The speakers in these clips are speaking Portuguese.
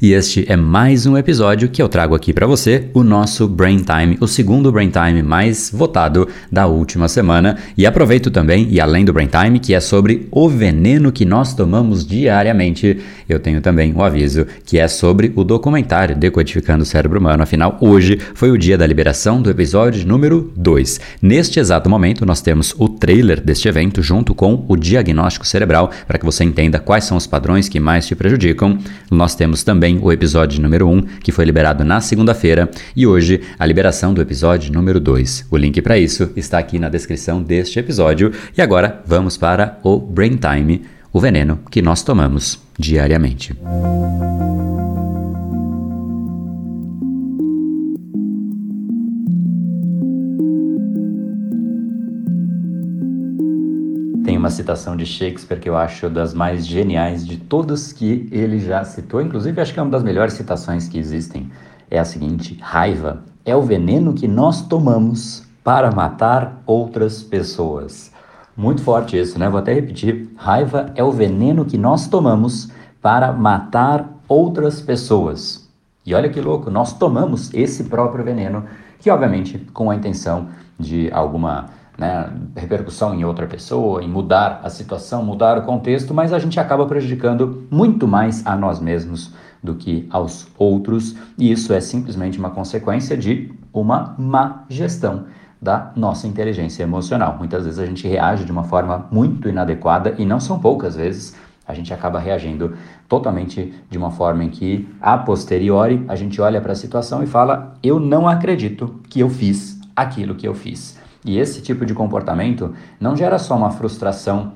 E este é mais um episódio que eu trago aqui para você, o nosso Brain Time, o segundo Brain Time mais votado da última semana. E aproveito também, e além do Brain Time, que é sobre o veneno que nós tomamos diariamente, eu tenho também o um aviso que é sobre o documentário Decodificando o Cérebro Humano. Afinal, hoje foi o dia da liberação do episódio número 2. Neste exato momento, nós temos o trailer deste evento junto com o diagnóstico cerebral, para que você entenda quais são os padrões que mais te prejudicam. Nós temos também também o episódio número 1, que foi liberado na segunda-feira, e hoje a liberação do episódio número 2. O link para isso está aqui na descrição deste episódio. E agora vamos para o Brain Time, o veneno que nós tomamos diariamente. tem uma citação de Shakespeare que eu acho das mais geniais de todas que ele já citou, inclusive acho que é uma das melhores citações que existem. É a seguinte: raiva é o veneno que nós tomamos para matar outras pessoas. Muito forte isso, né? Vou até repetir. Raiva é o veneno que nós tomamos para matar outras pessoas. E olha que louco, nós tomamos esse próprio veneno, que obviamente com a intenção de alguma né, repercussão em outra pessoa, em mudar a situação, mudar o contexto, mas a gente acaba prejudicando muito mais a nós mesmos do que aos outros, e isso é simplesmente uma consequência de uma má gestão da nossa inteligência emocional. Muitas vezes a gente reage de uma forma muito inadequada e não são poucas vezes a gente acaba reagindo totalmente de uma forma em que a posteriori a gente olha para a situação e fala: "Eu não acredito que eu fiz aquilo que eu fiz". E esse tipo de comportamento não gera só uma frustração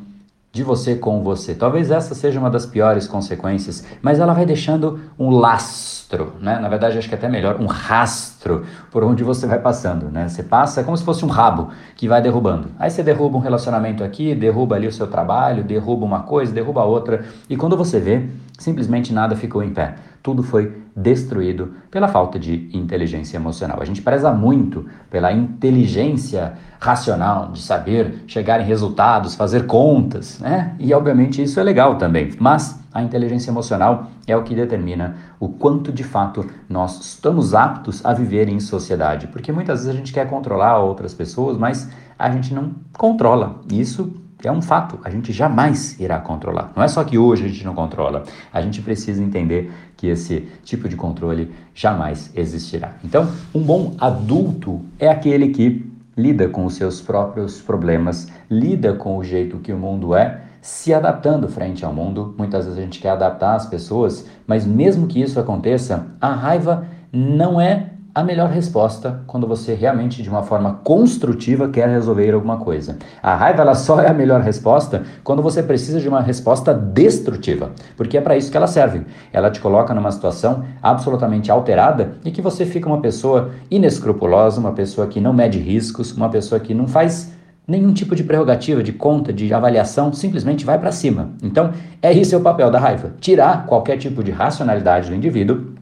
de você com você. Talvez essa seja uma das piores consequências, mas ela vai deixando um lastro, né? Na verdade, acho que é até melhor, um rastro por onde você vai passando, né? Você passa como se fosse um rabo que vai derrubando. Aí você derruba um relacionamento aqui, derruba ali o seu trabalho, derruba uma coisa, derruba outra, e quando você vê, simplesmente nada ficou em pé tudo foi destruído pela falta de inteligência emocional. A gente preza muito pela inteligência racional, de saber chegar em resultados, fazer contas, né? E obviamente isso é legal também, mas a inteligência emocional é o que determina o quanto de fato nós estamos aptos a viver em sociedade, porque muitas vezes a gente quer controlar outras pessoas, mas a gente não controla. Isso é um fato, a gente jamais irá controlar. Não é só que hoje a gente não controla, a gente precisa entender que esse tipo de controle jamais existirá. Então, um bom adulto é aquele que lida com os seus próprios problemas, lida com o jeito que o mundo é, se adaptando frente ao mundo. Muitas vezes a gente quer adaptar as pessoas, mas mesmo que isso aconteça, a raiva não é a melhor resposta quando você realmente, de uma forma construtiva, quer resolver alguma coisa. A raiva ela só é a melhor resposta quando você precisa de uma resposta destrutiva, porque é para isso que ela serve. Ela te coloca numa situação absolutamente alterada e que você fica uma pessoa inescrupulosa, uma pessoa que não mede riscos, uma pessoa que não faz nenhum tipo de prerrogativa, de conta, de avaliação, simplesmente vai para cima. Então, é esse o papel da raiva: tirar qualquer tipo de racionalidade do indivíduo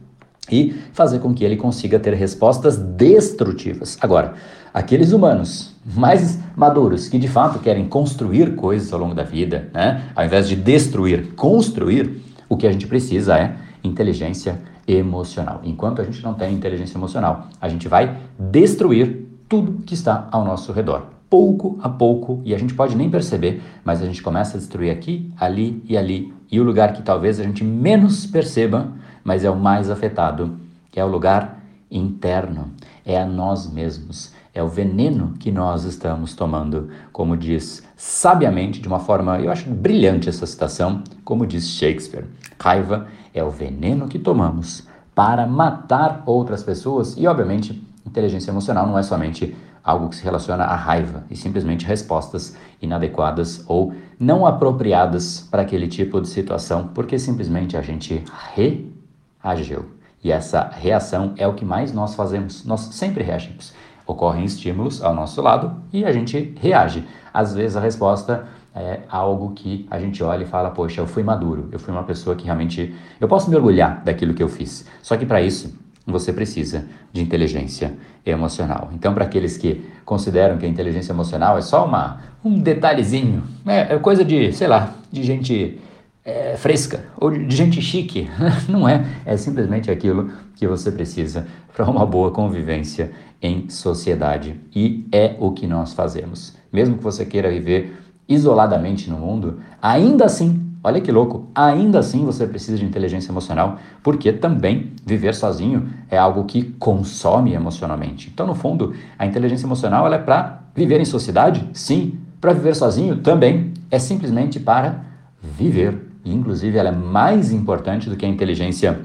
e fazer com que ele consiga ter respostas destrutivas. Agora, aqueles humanos mais maduros que de fato querem construir coisas ao longo da vida, né? ao invés de destruir, construir, o que a gente precisa é inteligência emocional. Enquanto a gente não tem inteligência emocional, a gente vai destruir tudo que está ao nosso redor. Pouco a pouco, e a gente pode nem perceber, mas a gente começa a destruir aqui, ali e ali. E o lugar que talvez a gente menos perceba mas é o mais afetado, é o lugar interno, é a nós mesmos, é o veneno que nós estamos tomando, como diz sabiamente, de uma forma, eu acho brilhante essa citação, como diz Shakespeare: raiva é o veneno que tomamos para matar outras pessoas e, obviamente, inteligência emocional não é somente algo que se relaciona à raiva e simplesmente respostas inadequadas ou não apropriadas para aquele tipo de situação, porque simplesmente a gente re agiu. E essa reação é o que mais nós fazemos. Nós sempre reagimos. Ocorrem estímulos ao nosso lado e a gente reage. Às vezes a resposta é algo que a gente olha e fala: Poxa, eu fui maduro, eu fui uma pessoa que realmente. Eu posso me orgulhar daquilo que eu fiz. Só que para isso você precisa de inteligência emocional. Então, para aqueles que consideram que a inteligência emocional é só uma, um detalhezinho, é, é coisa de, sei lá, de gente é, fresca ou de gente chique. Não é. É simplesmente aquilo que você precisa para uma boa convivência em sociedade. E é o que nós fazemos. Mesmo que você queira viver isoladamente no mundo, ainda assim, olha que louco, ainda assim você precisa de inteligência emocional, porque também viver sozinho é algo que consome emocionalmente. Então, no fundo, a inteligência emocional ela é para viver em sociedade? Sim. Para viver sozinho? Também. É simplesmente para viver. Inclusive, ela é mais importante do que a inteligência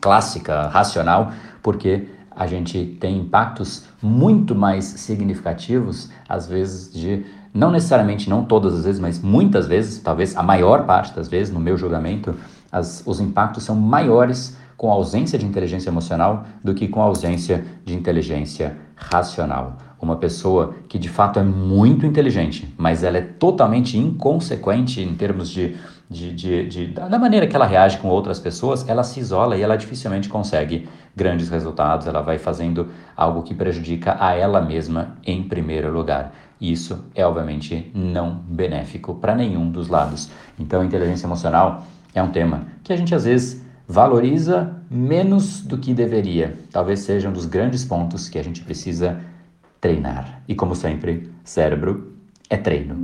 clássica, racional, porque a gente tem impactos muito mais significativos, às vezes, de não necessariamente, não todas as vezes, mas muitas vezes, talvez a maior parte das vezes, no meu julgamento, as, os impactos são maiores com a ausência de inteligência emocional do que com a ausência de inteligência racional. Uma pessoa que de fato é muito inteligente, mas ela é totalmente inconsequente em termos de, de, de, de, da maneira que ela reage com outras pessoas, ela se isola e ela dificilmente consegue grandes resultados. Ela vai fazendo algo que prejudica a ela mesma em primeiro lugar. Isso é obviamente não benéfico para nenhum dos lados. Então, inteligência emocional é um tema que a gente às vezes valoriza menos do que deveria. Talvez seja um dos grandes pontos que a gente precisa treinar. E como sempre, cérebro é treino.